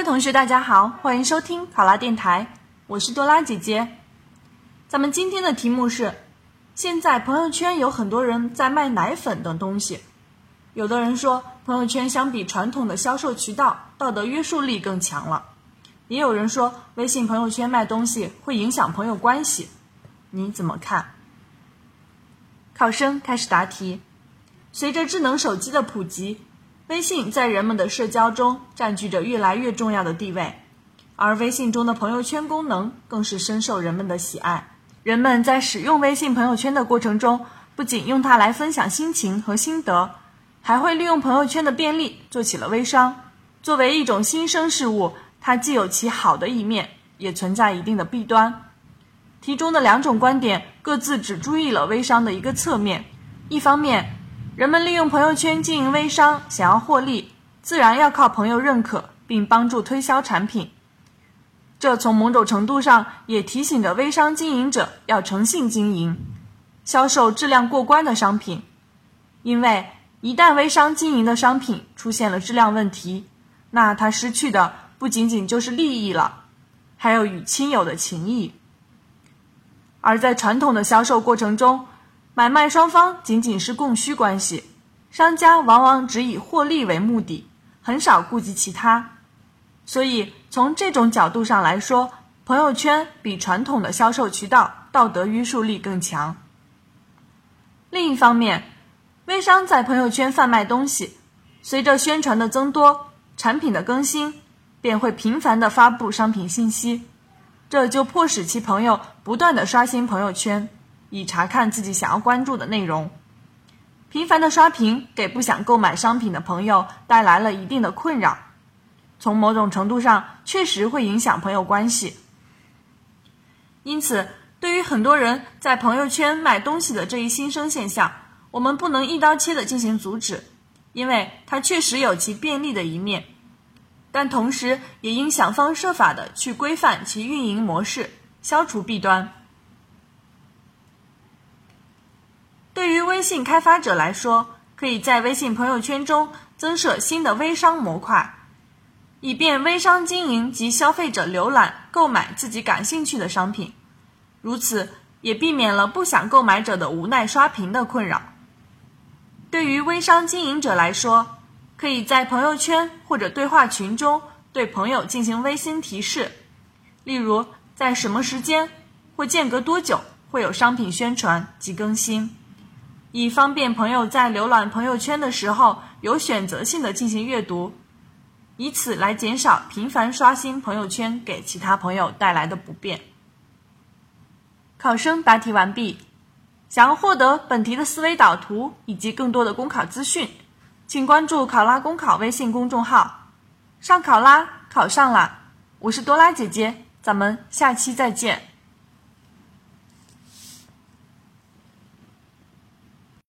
位同学，大家好，欢迎收听考拉电台，我是多拉姐姐。咱们今天的题目是：现在朋友圈有很多人在卖奶粉等东西，有的人说朋友圈相比传统的销售渠道，道德约束力更强了，也有人说微信朋友圈卖东西会影响朋友关系，你怎么看？考生开始答题。随着智能手机的普及，微信在人们的社交中占据着越来越重要的地位，而微信中的朋友圈功能更是深受人们的喜爱。人们在使用微信朋友圈的过程中，不仅用它来分享心情和心得，还会利用朋友圈的便利做起了微商。作为一种新生事物，它既有其好的一面，也存在一定的弊端。题中的两种观点各自只注意了微商的一个侧面。一方面，人们利用朋友圈经营微商，想要获利，自然要靠朋友认可并帮助推销产品。这从某种程度上也提醒着微商经营者要诚信经营，销售质量过关的商品。因为一旦微商经营的商品出现了质量问题，那他失去的不仅仅就是利益了，还有与亲友的情谊。而在传统的销售过程中，买卖双方仅仅是供需关系，商家往往只以获利为目的，很少顾及其他。所以从这种角度上来说，朋友圈比传统的销售渠道道德约束力更强。另一方面，微商在朋友圈贩卖东西，随着宣传的增多，产品的更新，便会频繁的发布商品信息。这就迫使其朋友不断的刷新朋友圈，以查看自己想要关注的内容。频繁的刷屏给不想购买商品的朋友带来了一定的困扰，从某种程度上确实会影响朋友关系。因此，对于很多人在朋友圈买东西的这一新生现象，我们不能一刀切的进行阻止，因为它确实有其便利的一面。但同时，也应想方设法的去规范其运营模式，消除弊端。对于微信开发者来说，可以在微信朋友圈中增设新的微商模块，以便微商经营及消费者浏览购买自己感兴趣的商品。如此，也避免了不想购买者的无奈刷屏的困扰。对于微商经营者来说，可以在朋友圈或者对话群中对朋友进行微信提示，例如在什么时间或间隔多久会有商品宣传及更新，以方便朋友在浏览朋友圈的时候有选择性的进行阅读，以此来减少频繁刷新朋友圈给其他朋友带来的不便。考生答题完毕，想要获得本题的思维导图以及更多的公考资讯。请关注“考拉公考”微信公众号，上考拉考上啦！我是多拉姐姐，咱们下期再见。